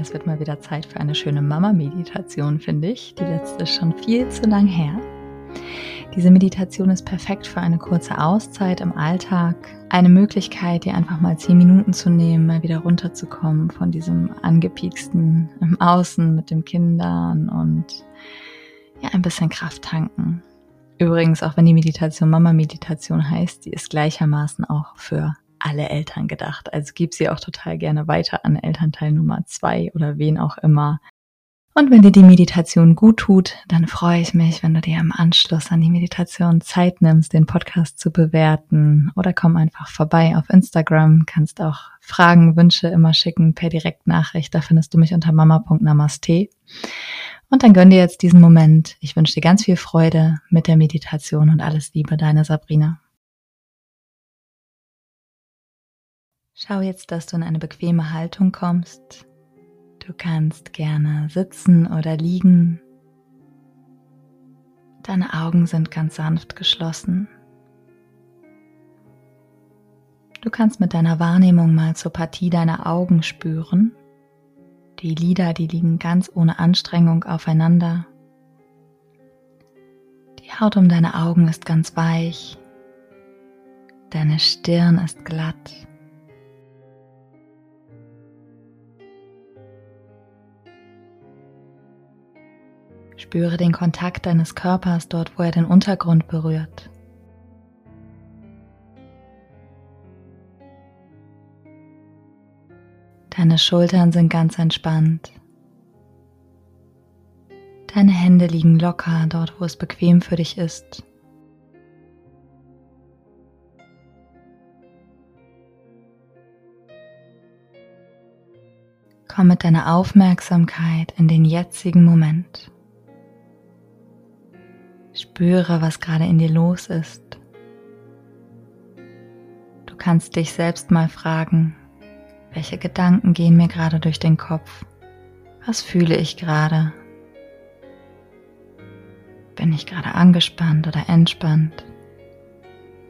Es wird mal wieder Zeit für eine schöne Mama-Meditation, finde ich. Die letzte ist schon viel zu lang her. Diese Meditation ist perfekt für eine kurze Auszeit im Alltag. Eine Möglichkeit, dir einfach mal zehn Minuten zu nehmen, mal wieder runterzukommen von diesem angepieksten im Außen mit den Kindern und ja, ein bisschen Kraft tanken. Übrigens, auch wenn die Meditation Mama-Meditation heißt, die ist gleichermaßen auch für alle Eltern gedacht. Also gib sie auch total gerne weiter an Elternteil Nummer zwei oder wen auch immer. Und wenn dir die Meditation gut tut, dann freue ich mich, wenn du dir im Anschluss an die Meditation Zeit nimmst, den Podcast zu bewerten oder komm einfach vorbei auf Instagram, kannst auch Fragen, Wünsche immer schicken per Direktnachricht. Da findest du mich unter mama.namaste. Und dann gönn dir jetzt diesen Moment. Ich wünsche dir ganz viel Freude mit der Meditation und alles Liebe, deine Sabrina. Schau jetzt, dass du in eine bequeme Haltung kommst. Du kannst gerne sitzen oder liegen. Deine Augen sind ganz sanft geschlossen. Du kannst mit deiner Wahrnehmung mal zur Partie deiner Augen spüren. Die Lider, die liegen ganz ohne Anstrengung aufeinander. Die Haut um deine Augen ist ganz weich. Deine Stirn ist glatt. Spüre den Kontakt deines Körpers dort, wo er den Untergrund berührt. Deine Schultern sind ganz entspannt. Deine Hände liegen locker dort, wo es bequem für dich ist. Komm mit deiner Aufmerksamkeit in den jetzigen Moment. Spüre, was gerade in dir los ist. Du kannst dich selbst mal fragen, welche Gedanken gehen mir gerade durch den Kopf? Was fühle ich gerade? Bin ich gerade angespannt oder entspannt?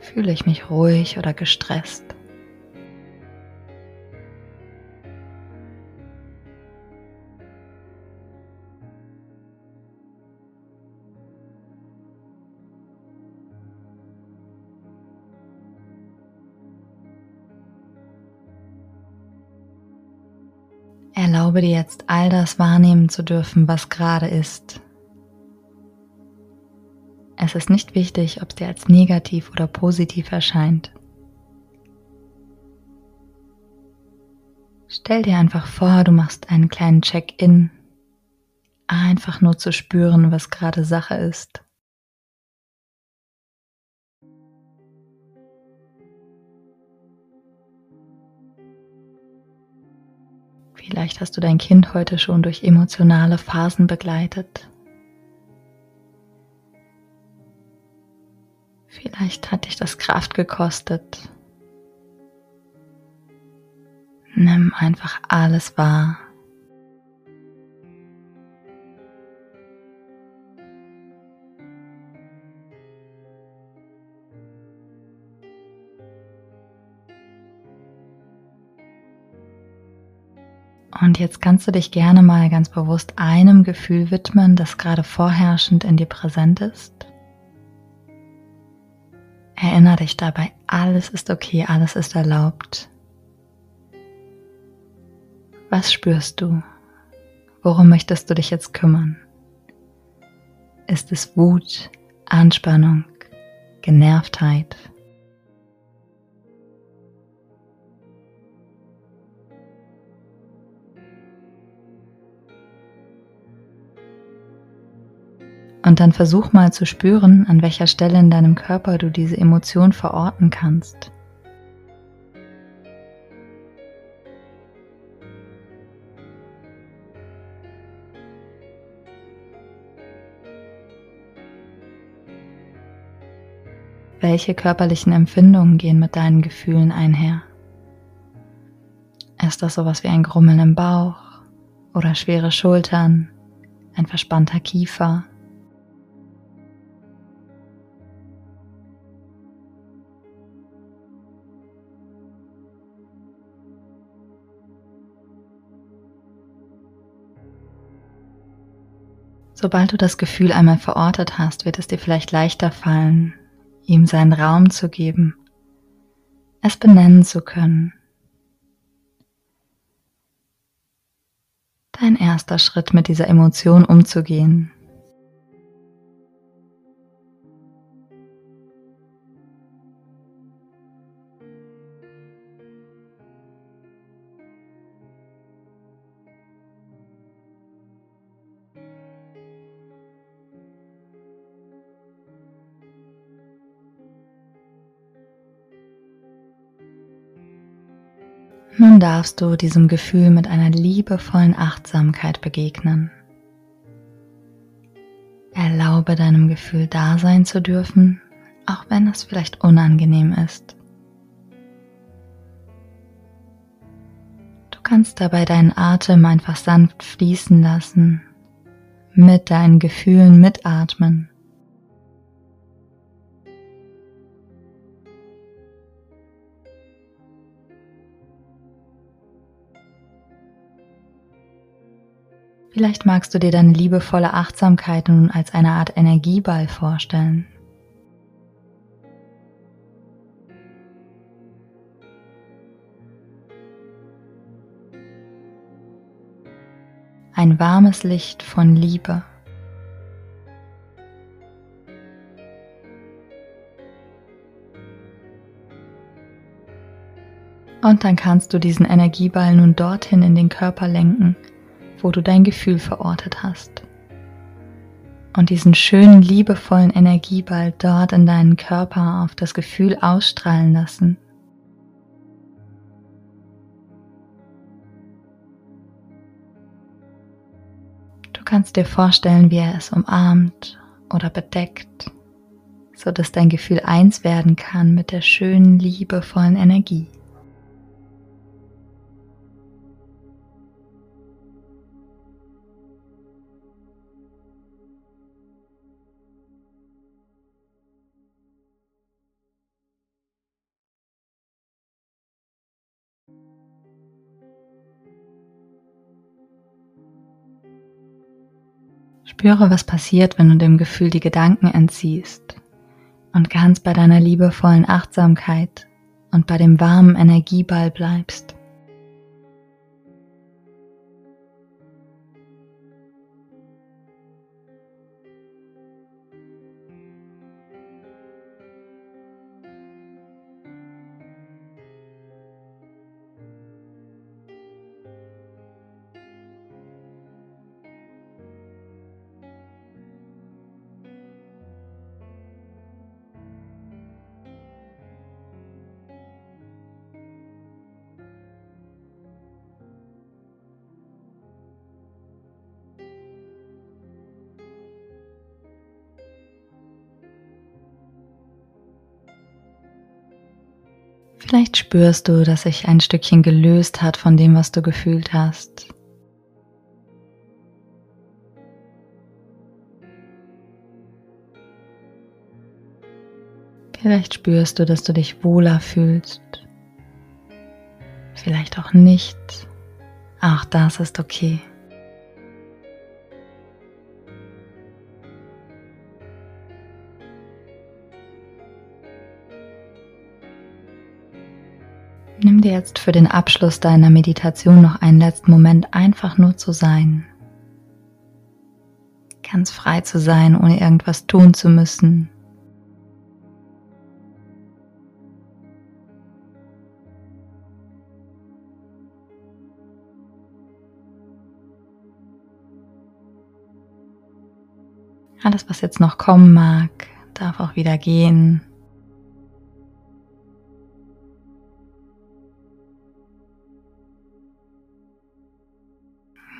Fühle ich mich ruhig oder gestresst? Erlaube dir jetzt all das wahrnehmen zu dürfen, was gerade ist. Es ist nicht wichtig, ob es dir als negativ oder positiv erscheint. Stell dir einfach vor, du machst einen kleinen Check-in, einfach nur zu spüren, was gerade Sache ist. Vielleicht hast du dein Kind heute schon durch emotionale Phasen begleitet. Vielleicht hat dich das Kraft gekostet. Nimm einfach alles wahr. Und jetzt kannst du dich gerne mal ganz bewusst einem Gefühl widmen, das gerade vorherrschend in dir präsent ist. Erinnere dich dabei, alles ist okay, alles ist erlaubt. Was spürst du? Worum möchtest du dich jetzt kümmern? Ist es Wut, Anspannung, Genervtheit? Dann versuch mal zu spüren, an welcher Stelle in deinem Körper du diese Emotion verorten kannst. Welche körperlichen Empfindungen gehen mit deinen Gefühlen einher? Ist das sowas wie ein Grummeln im Bauch oder schwere Schultern, ein verspannter Kiefer, Sobald du das Gefühl einmal verortet hast, wird es dir vielleicht leichter fallen, ihm seinen Raum zu geben, es benennen zu können. Dein erster Schritt mit dieser Emotion umzugehen Nun darfst du diesem Gefühl mit einer liebevollen Achtsamkeit begegnen. Erlaube deinem Gefühl da sein zu dürfen, auch wenn es vielleicht unangenehm ist. Du kannst dabei deinen Atem einfach sanft fließen lassen, mit deinen Gefühlen mitatmen. Vielleicht magst du dir deine liebevolle Achtsamkeit nun als eine Art Energieball vorstellen. Ein warmes Licht von Liebe. Und dann kannst du diesen Energieball nun dorthin in den Körper lenken, wo du dein Gefühl verortet hast. Und diesen schönen, liebevollen Energieball dort in deinen Körper auf das Gefühl ausstrahlen lassen. Du kannst dir vorstellen, wie er es umarmt oder bedeckt, so dass dein Gefühl eins werden kann mit der schönen, liebevollen Energie. Spüre, was passiert, wenn du dem Gefühl die Gedanken entziehst und ganz bei deiner liebevollen Achtsamkeit und bei dem warmen Energieball bleibst. Vielleicht spürst du, dass sich ein Stückchen gelöst hat von dem, was du gefühlt hast. Vielleicht spürst du, dass du dich wohler fühlst. Vielleicht auch nicht. Auch das ist okay. Dir jetzt für den Abschluss deiner Meditation noch einen letzten Moment einfach nur zu sein. Ganz frei zu sein, ohne irgendwas tun zu müssen. Alles, was jetzt noch kommen mag, darf auch wieder gehen.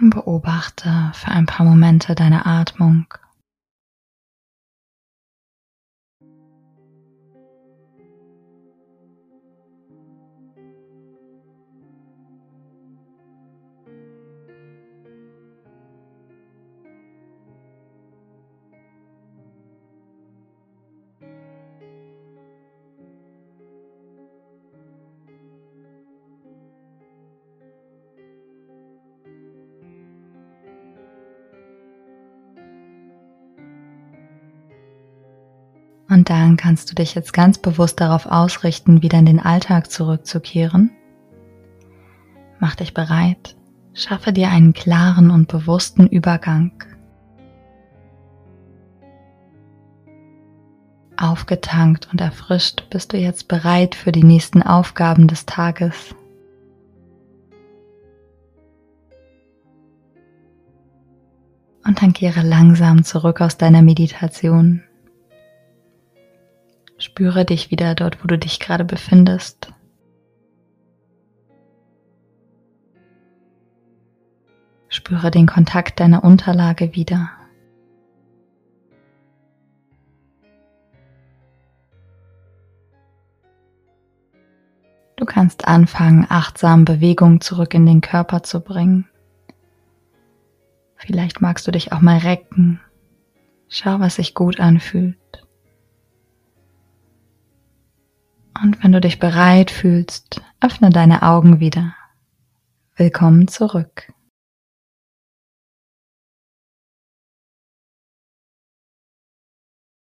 Beobachte für ein paar Momente deine Atmung. Und dann kannst du dich jetzt ganz bewusst darauf ausrichten, wieder in den Alltag zurückzukehren. Mach dich bereit. Schaffe dir einen klaren und bewussten Übergang. Aufgetankt und erfrischt bist du jetzt bereit für die nächsten Aufgaben des Tages. Und dann kehre langsam zurück aus deiner Meditation. Spüre dich wieder dort, wo du dich gerade befindest. Spüre den Kontakt deiner Unterlage wieder. Du kannst anfangen, achtsam Bewegung zurück in den Körper zu bringen. Vielleicht magst du dich auch mal recken. Schau, was sich gut anfühlt. Und wenn du dich bereit fühlst, öffne deine Augen wieder. Willkommen zurück.